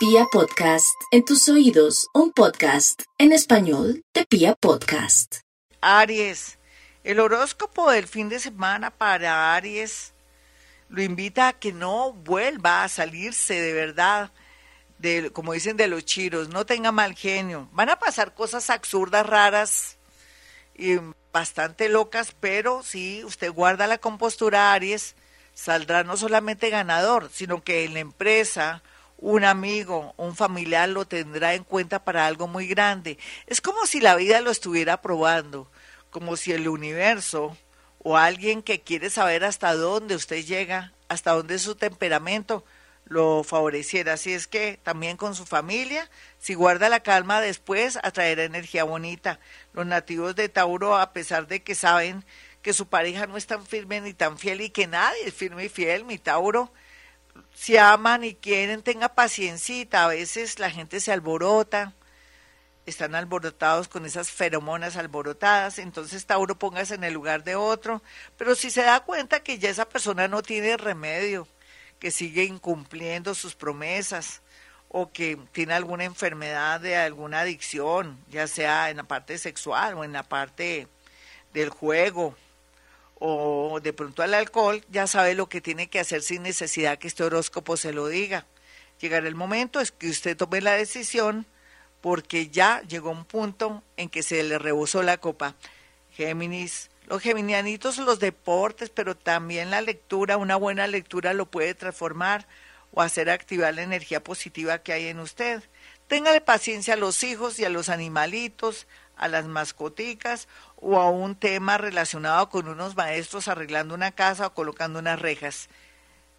Pia Podcast, en tus oídos, un podcast en español de Pia Podcast. Aries, el horóscopo del fin de semana para Aries lo invita a que no vuelva a salirse de verdad, de, como dicen de los chiros, no tenga mal genio. Van a pasar cosas absurdas, raras y bastante locas, pero si usted guarda la compostura Aries, saldrá no solamente ganador, sino que en la empresa un amigo, un familiar lo tendrá en cuenta para algo muy grande. Es como si la vida lo estuviera probando, como si el universo o alguien que quiere saber hasta dónde usted llega, hasta dónde su temperamento, lo favoreciera. Así es que también con su familia, si guarda la calma después, atraerá energía bonita. Los nativos de Tauro, a pesar de que saben que su pareja no es tan firme ni tan fiel y que nadie es firme y fiel, mi Tauro, si aman y quieren, tenga paciencita. A veces la gente se alborota, están alborotados con esas feromonas alborotadas, entonces Tauro póngase en el lugar de otro, pero si se da cuenta que ya esa persona no tiene remedio, que sigue incumpliendo sus promesas o que tiene alguna enfermedad de alguna adicción, ya sea en la parte sexual o en la parte del juego, o de pronto al alcohol, ya sabe lo que tiene que hacer sin necesidad que este horóscopo se lo diga. Llegará el momento es que usted tome la decisión porque ya llegó un punto en que se le rebosó la copa. Géminis, los geminianitos, los deportes, pero también la lectura, una buena lectura lo puede transformar o hacer activar la energía positiva que hay en usted. Téngale paciencia a los hijos y a los animalitos, a las mascoticas o a un tema relacionado con unos maestros arreglando una casa o colocando unas rejas.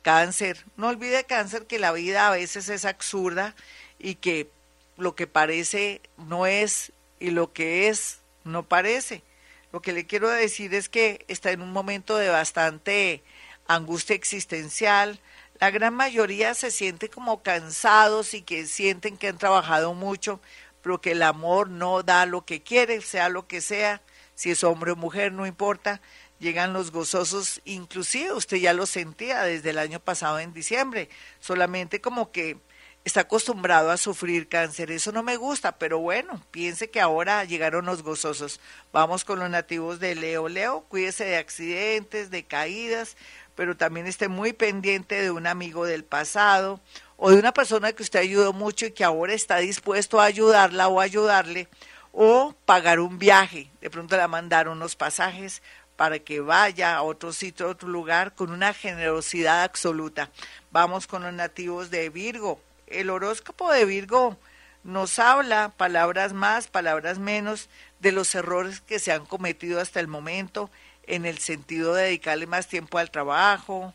Cáncer, no olvide cáncer que la vida a veces es absurda y que lo que parece no es y lo que es no parece. Lo que le quiero decir es que está en un momento de bastante angustia existencial. La gran mayoría se siente como cansados y que sienten que han trabajado mucho, pero que el amor no da lo que quiere, sea lo que sea si es hombre o mujer, no importa, llegan los gozosos, inclusive usted ya lo sentía desde el año pasado en diciembre, solamente como que está acostumbrado a sufrir cáncer, eso no me gusta, pero bueno, piense que ahora llegaron los gozosos. Vamos con los nativos de Leo. Leo, cuídese de accidentes, de caídas, pero también esté muy pendiente de un amigo del pasado o de una persona que usted ayudó mucho y que ahora está dispuesto a ayudarla o ayudarle o pagar un viaje. De pronto le mandar unos pasajes para que vaya a otro sitio, a otro lugar, con una generosidad absoluta. Vamos con los nativos de Virgo. El horóscopo de Virgo nos habla, palabras más, palabras menos, de los errores que se han cometido hasta el momento en el sentido de dedicarle más tiempo al trabajo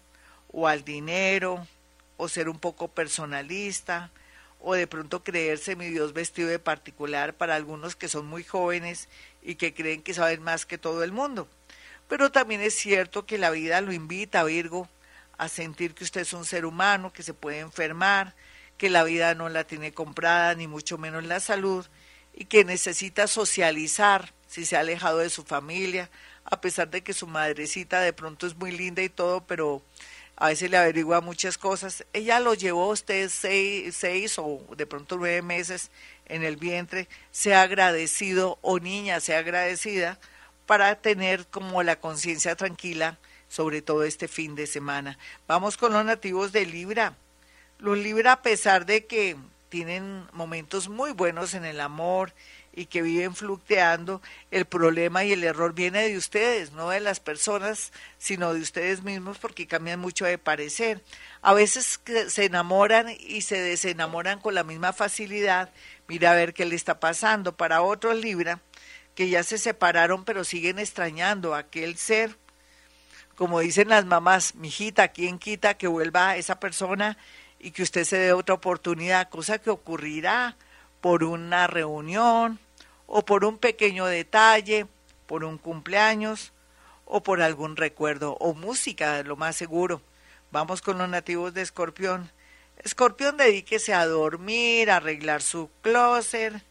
o al dinero o ser un poco personalista o de pronto creerse mi Dios vestido de particular para algunos que son muy jóvenes y que creen que saben más que todo el mundo. Pero también es cierto que la vida lo invita, Virgo, a sentir que usted es un ser humano, que se puede enfermar, que la vida no la tiene comprada, ni mucho menos la salud, y que necesita socializar si se ha alejado de su familia, a pesar de que su madrecita de pronto es muy linda y todo, pero a veces le averigua muchas cosas. Ella lo llevó usted seis, seis o de pronto nueve meses en el vientre, sea agradecido o niña, sea agradecida para tener como la conciencia tranquila sobre todo este fin de semana. Vamos con los nativos de Libra. Los Libra, a pesar de que tienen momentos muy buenos en el amor, y que viven fluctuando, el problema y el error viene de ustedes, no de las personas, sino de ustedes mismos porque cambian mucho de parecer. A veces se enamoran y se desenamoran con la misma facilidad. Mira a ver qué le está pasando. Para otros Libra, que ya se separaron pero siguen extrañando a aquel ser, como dicen las mamás, mijita, ¿quién quita que vuelva esa persona y que usted se dé otra oportunidad? Cosa que ocurrirá por una reunión, o por un pequeño detalle, por un cumpleaños o por algún recuerdo o música, lo más seguro. Vamos con los nativos de Escorpión. Escorpión, dedíquese a dormir, a arreglar su closet,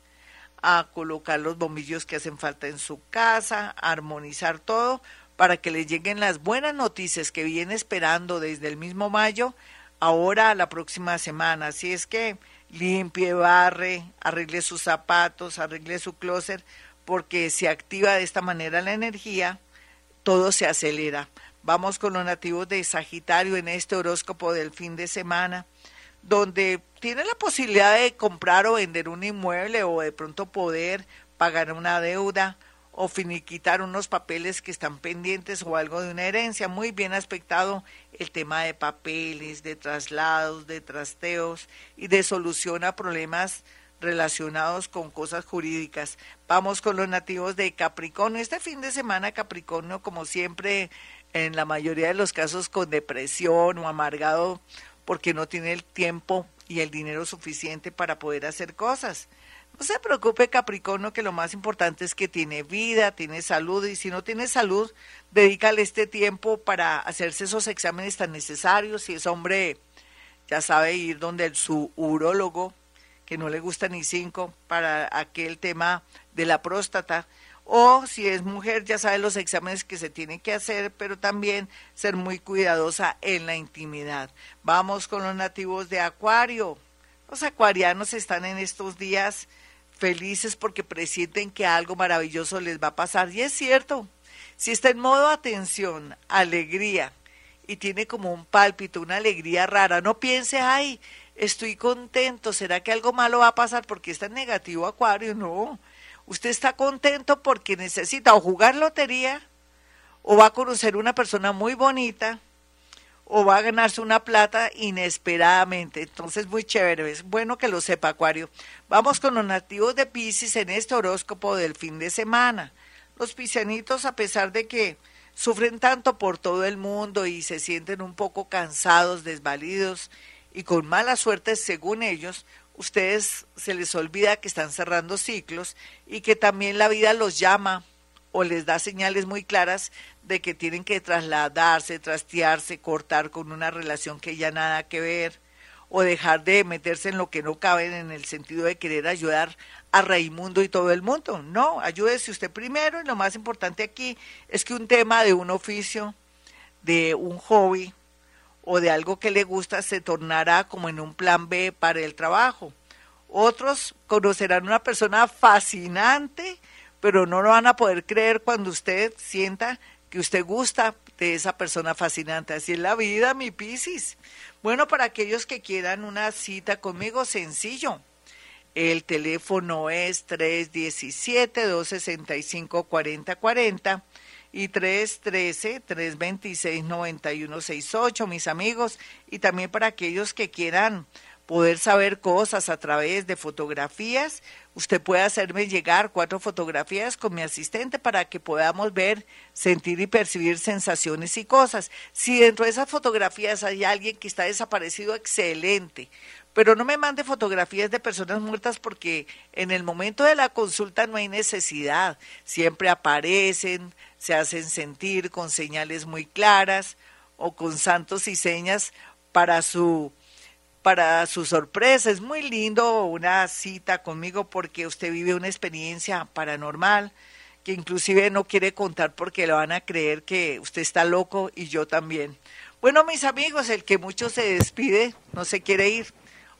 a colocar los bombillos que hacen falta en su casa, a armonizar todo para que le lleguen las buenas noticias que viene esperando desde el mismo mayo ahora la próxima semana. Así es que limpie, barre, arregle sus zapatos, arregle su closet, porque se activa de esta manera la energía, todo se acelera. Vamos con los nativos de Sagitario en este horóscopo del fin de semana, donde tiene la posibilidad de comprar o vender un inmueble o de pronto poder pagar una deuda o finiquitar unos papeles que están pendientes o algo de una herencia. Muy bien aspectado el tema de papeles, de traslados, de trasteos y de solución a problemas relacionados con cosas jurídicas. Vamos con los nativos de Capricornio. Este fin de semana Capricornio, como siempre, en la mayoría de los casos con depresión o amargado porque no tiene el tiempo y el dinero suficiente para poder hacer cosas. No se preocupe Capricornio que lo más importante es que tiene vida, tiene salud y si no tiene salud, dedícale este tiempo para hacerse esos exámenes tan necesarios. Si es hombre, ya sabe ir donde su urólogo, que no le gusta ni cinco, para aquel tema de la próstata. O si es mujer, ya sabe los exámenes que se tienen que hacer, pero también ser muy cuidadosa en la intimidad. Vamos con los nativos de Acuario. Los acuarianos están en estos días felices porque presienten que algo maravilloso les va a pasar. Y es cierto, si está en modo atención, alegría, y tiene como un pálpito, una alegría rara, no piense, ay, estoy contento, ¿será que algo malo va a pasar porque está en negativo Acuario? No, usted está contento porque necesita o jugar lotería, o va a conocer una persona muy bonita, o va a ganarse una plata inesperadamente. Entonces, muy chévere. Es bueno que lo sepa, Acuario. Vamos con los nativos de Pisces en este horóscopo del fin de semana. Los piscianitos, a pesar de que sufren tanto por todo el mundo y se sienten un poco cansados, desvalidos y con mala suerte, según ellos, ustedes se les olvida que están cerrando ciclos y que también la vida los llama o les da señales muy claras de que tienen que trasladarse, trastearse, cortar con una relación que ya nada que ver, o dejar de meterse en lo que no caben en el sentido de querer ayudar a Raimundo y todo el mundo. No, ayúdese usted primero y lo más importante aquí es que un tema de un oficio, de un hobby o de algo que le gusta se tornará como en un plan B para el trabajo. Otros conocerán una persona fascinante, pero no lo van a poder creer cuando usted sienta que usted gusta de esa persona fascinante. Así es la vida, mi Piscis. Bueno, para aquellos que quieran una cita conmigo, sencillo. El teléfono es 317-265-4040 y 313-326-9168, mis amigos. Y también para aquellos que quieran poder saber cosas a través de fotografías, usted puede hacerme llegar cuatro fotografías con mi asistente para que podamos ver, sentir y percibir sensaciones y cosas. Si dentro de esas fotografías hay alguien que está desaparecido, excelente. Pero no me mande fotografías de personas muertas porque en el momento de la consulta no hay necesidad. Siempre aparecen, se hacen sentir con señales muy claras o con santos y señas para su para su sorpresa. Es muy lindo una cita conmigo porque usted vive una experiencia paranormal que inclusive no quiere contar porque le van a creer que usted está loco y yo también. Bueno, mis amigos, el que mucho se despide no se quiere ir,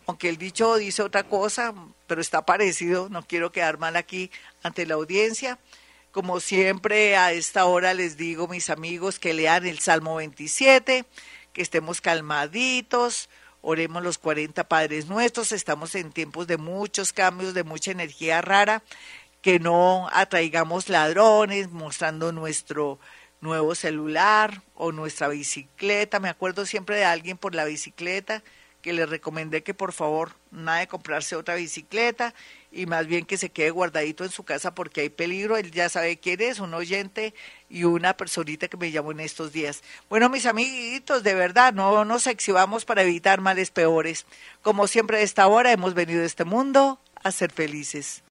aunque el dicho dice otra cosa, pero está parecido, no quiero quedar mal aquí ante la audiencia. Como siempre, a esta hora les digo, mis amigos, que lean el Salmo 27, que estemos calmaditos, Oremos los 40 Padres Nuestros. Estamos en tiempos de muchos cambios, de mucha energía rara. Que no atraigamos ladrones mostrando nuestro nuevo celular o nuestra bicicleta. Me acuerdo siempre de alguien por la bicicleta que le recomendé que por favor nada de comprarse otra bicicleta y más bien que se quede guardadito en su casa porque hay peligro. Él ya sabe quién es, un oyente y una personita que me llamó en estos días. Bueno, mis amiguitos, de verdad, no nos exhibamos para evitar males peores. Como siempre a esta hora hemos venido a este mundo a ser felices.